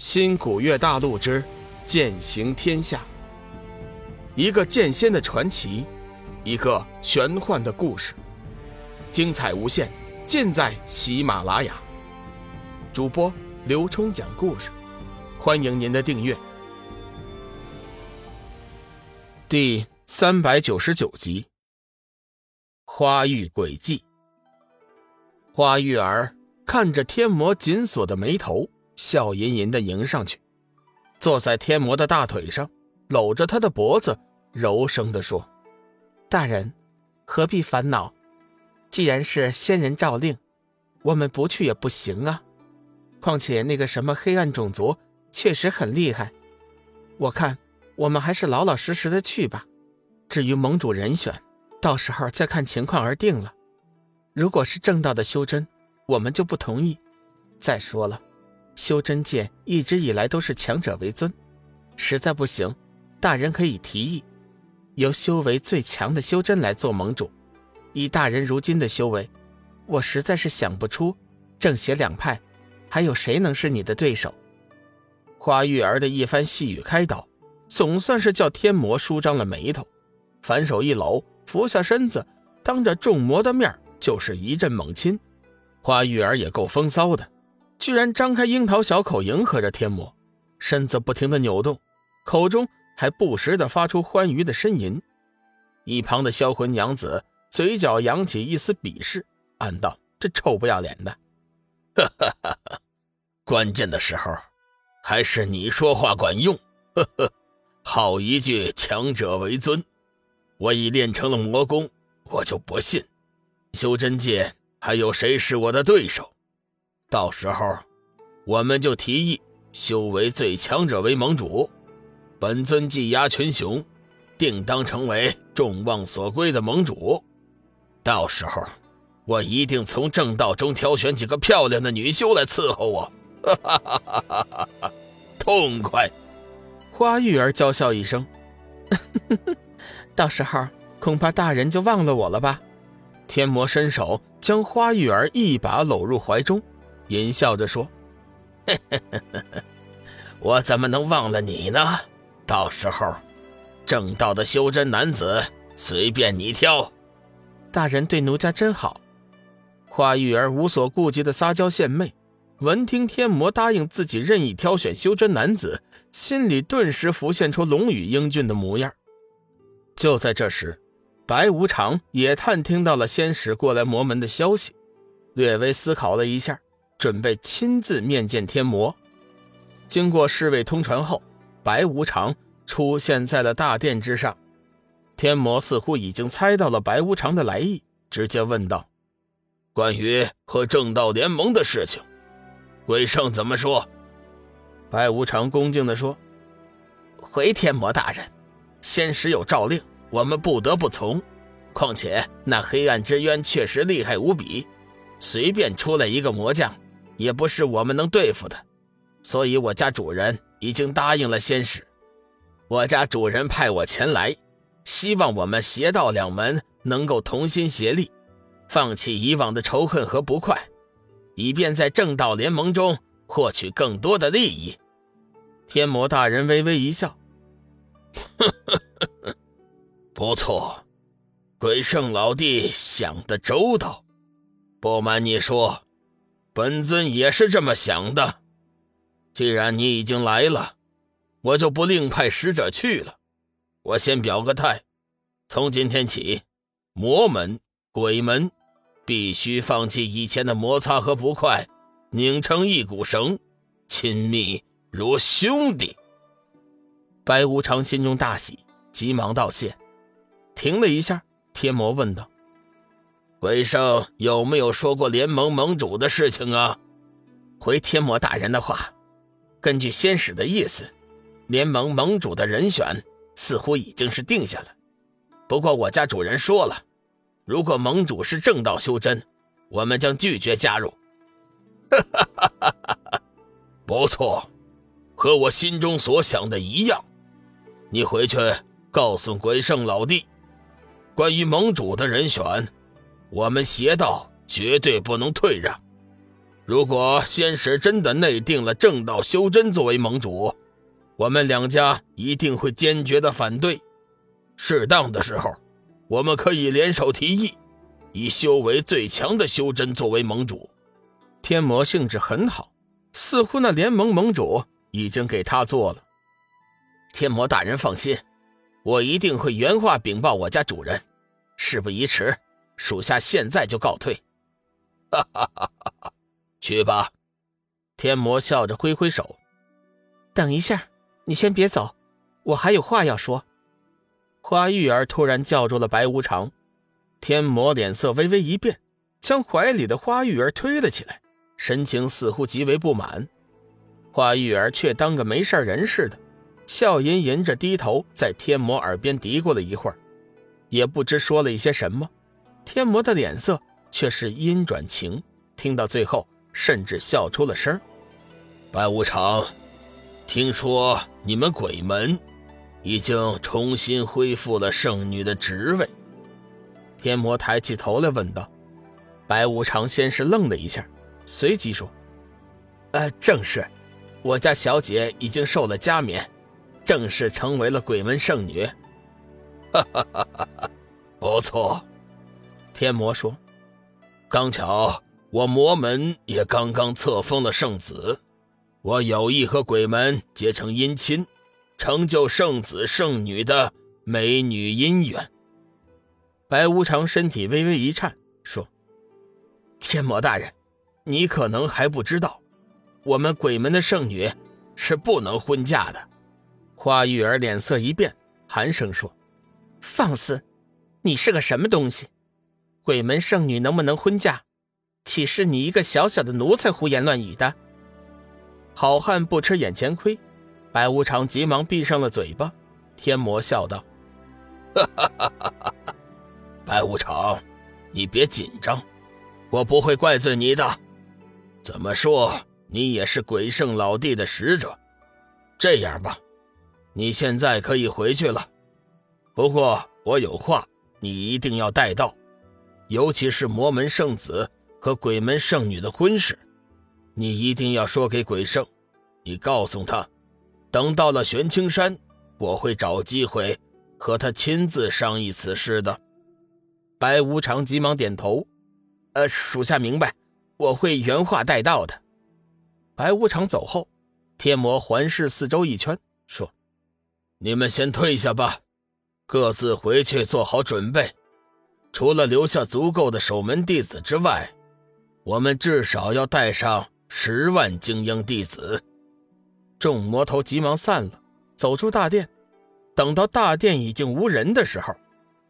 新古月大陆之剑行天下，一个剑仙的传奇，一个玄幻的故事，精彩无限，尽在喜马拉雅。主播刘冲讲故事，欢迎您的订阅。第三百九十九集，花玉诡计。花玉儿看着天魔紧锁的眉头。笑吟吟的迎上去，坐在天魔的大腿上，搂着他的脖子，柔声的说：“大人，何必烦恼？既然是仙人诏令，我们不去也不行啊。况且那个什么黑暗种族确实很厉害，我看我们还是老老实实的去吧。至于盟主人选，到时候再看情况而定了。如果是正道的修真，我们就不同意。再说了。”修真界一直以来都是强者为尊，实在不行，大人可以提议由修为最强的修真来做盟主。以大人如今的修为，我实在是想不出正邪两派还有谁能是你的对手。花玉儿的一番细语开导，总算是叫天魔舒张了眉头，反手一搂，俯下身子，当着众魔的面就是一阵猛亲。花玉儿也够风骚的。居然张开樱桃小口迎合着天魔，身子不停的扭动，口中还不时的发出欢愉的呻吟。一旁的销魂娘子嘴角扬起一丝鄙视，暗道：“这臭不要脸的！”哈哈哈哈关键的时候，还是你说话管用。呵呵，好一句强者为尊。我已练成了魔功，我就不信修真界还有谁是我的对手。到时候，我们就提议修为最强者为盟主，本尊技压群雄，定当成为众望所归的盟主。到时候，我一定从正道中挑选几个漂亮的女修来伺候我，哈哈哈哈哈！痛快！花玉儿娇笑一声，到时候恐怕大人就忘了我了吧？天魔伸手将花玉儿一把搂入怀中。淫笑着说：“ 我怎么能忘了你呢？到时候，正道的修真男子随便你挑。大人对奴家真好。”花玉儿无所顾忌的撒娇献媚，闻听天魔答应自己任意挑选修真男子，心里顿时浮现出龙宇英俊的模样。就在这时，白无常也探听到了仙使过来魔门的消息，略微思考了一下。准备亲自面见天魔。经过侍卫通传后，白无常出现在了大殿之上。天魔似乎已经猜到了白无常的来意，直接问道：“关于和正道联盟的事情，鬼圣怎么说？”白无常恭敬地说：“回天魔大人，仙使有诏令，我们不得不从。况且那黑暗之渊确实厉害无比，随便出来一个魔将。”也不是我们能对付的，所以我家主人已经答应了仙使。我家主人派我前来，希望我们邪道两门能够同心协力，放弃以往的仇恨和不快，以便在正道联盟中获取更多的利益。天魔大人微微一笑：“ 不错，鬼圣老弟想得周到。不瞒你说。”本尊也是这么想的。既然你已经来了，我就不另派使者去了。我先表个态：从今天起，魔门、鬼门必须放弃以前的摩擦和不快，拧成一股绳，亲密如兄弟。白无常心中大喜，急忙道谢。停了一下，天魔问道。鬼圣有没有说过联盟盟主的事情啊？回天魔大人的话，根据仙使的意思，联盟盟主的人选似乎已经是定下了。不过我家主人说了，如果盟主是正道修真，我们将拒绝加入。哈哈哈哈哈！不错，和我心中所想的一样。你回去告诉鬼圣老弟，关于盟主的人选。我们邪道绝对不能退让。如果仙使真的内定了正道修真作为盟主，我们两家一定会坚决的反对。适当的时候，我们可以联手提议，以修为最强的修真作为盟主。天魔兴致很好，似乎那联盟盟主已经给他做了。天魔大人放心，我一定会原话禀报我家主人。事不宜迟，属下现在就告退。哈哈哈哈哈！去吧。天魔笑着挥挥手。等一下，你先别走，我还有话要说。花玉儿突然叫住了白无常。天魔脸色微微一变，将怀里的花玉儿推了起来，神情似乎极为不满。花玉儿却当个没事人似的，笑吟吟着低头在天魔耳边嘀咕了一会儿，也不知说了一些什么。天魔的脸色却是阴转晴，听到最后。甚至笑出了声。白无常，听说你们鬼门已经重新恢复了圣女的职位。天魔抬起头来问道。白无常先是愣了一下，随即说：“呃，正是，我家小姐已经受了加冕，正式成为了鬼门圣女。”哈哈哈哈哈！不错。天魔说：“刚巧。”我魔门也刚刚册封了圣子，我有意和鬼门结成姻亲，成就圣子圣女的美女姻缘。白无常身体微微一颤，说：“天魔大人，你可能还不知道，我们鬼门的圣女是不能婚嫁的。”花玉儿脸色一变，寒声说：“放肆！你是个什么东西？鬼门圣女能不能婚嫁？”岂是你一个小小的奴才胡言乱语的？好汉不吃眼前亏，白无常急忙闭上了嘴巴。天魔笑道：“哈哈哈哈哈！白无常，你别紧张，我不会怪罪你的。怎么说，你也是鬼圣老弟的使者。这样吧，你现在可以回去了。不过我有话，你一定要带到，尤其是魔门圣子。”和鬼门圣女的婚事，你一定要说给鬼圣。你告诉他，等到了玄青山，我会找机会和他亲自商议此事的。白无常急忙点头：“呃，属下明白，我会原话带到的。”白无常走后，天魔环视四周一圈，说：“你们先退下吧，各自回去做好准备。除了留下足够的守门弟子之外。”我们至少要带上十万精英弟子。众魔头急忙散了，走出大殿。等到大殿已经无人的时候，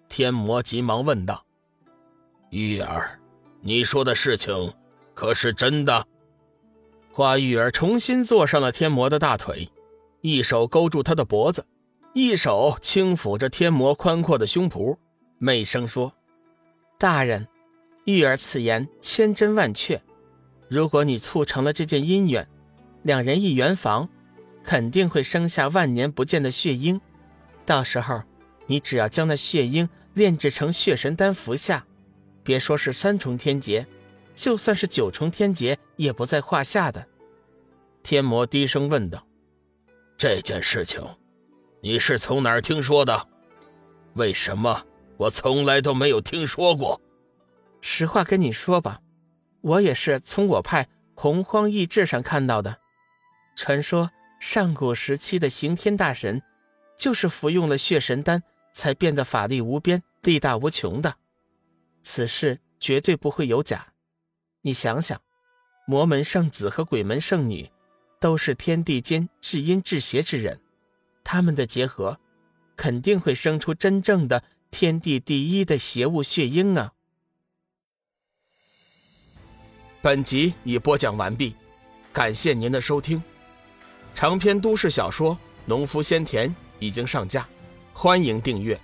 天魔急忙问道：“玉儿，你说的事情可是真的？”花玉儿重新坐上了天魔的大腿，一手勾住他的脖子，一手轻抚着天魔宽阔的胸脯，媚声说：“大人。”玉儿此言千真万确，如果你促成了这件姻缘，两人一圆房，肯定会生下万年不见的血婴。到时候，你只要将那血婴炼制成血神丹服下，别说是三重天劫，就算是九重天劫也不在话下的。天魔低声问道：“这件事情，你是从哪儿听说的？为什么我从来都没有听说过？”实话跟你说吧，我也是从我派洪荒异志上看到的。传说上古时期的刑天大神，就是服用了血神丹才变得法力无边、力大无穷的。此事绝对不会有假。你想想，魔门圣子和鬼门圣女，都是天地间至阴至邪之人，他们的结合，肯定会生出真正的天地第一的邪物血婴啊！本集已播讲完毕，感谢您的收听。长篇都市小说《农夫先田》已经上架，欢迎订阅。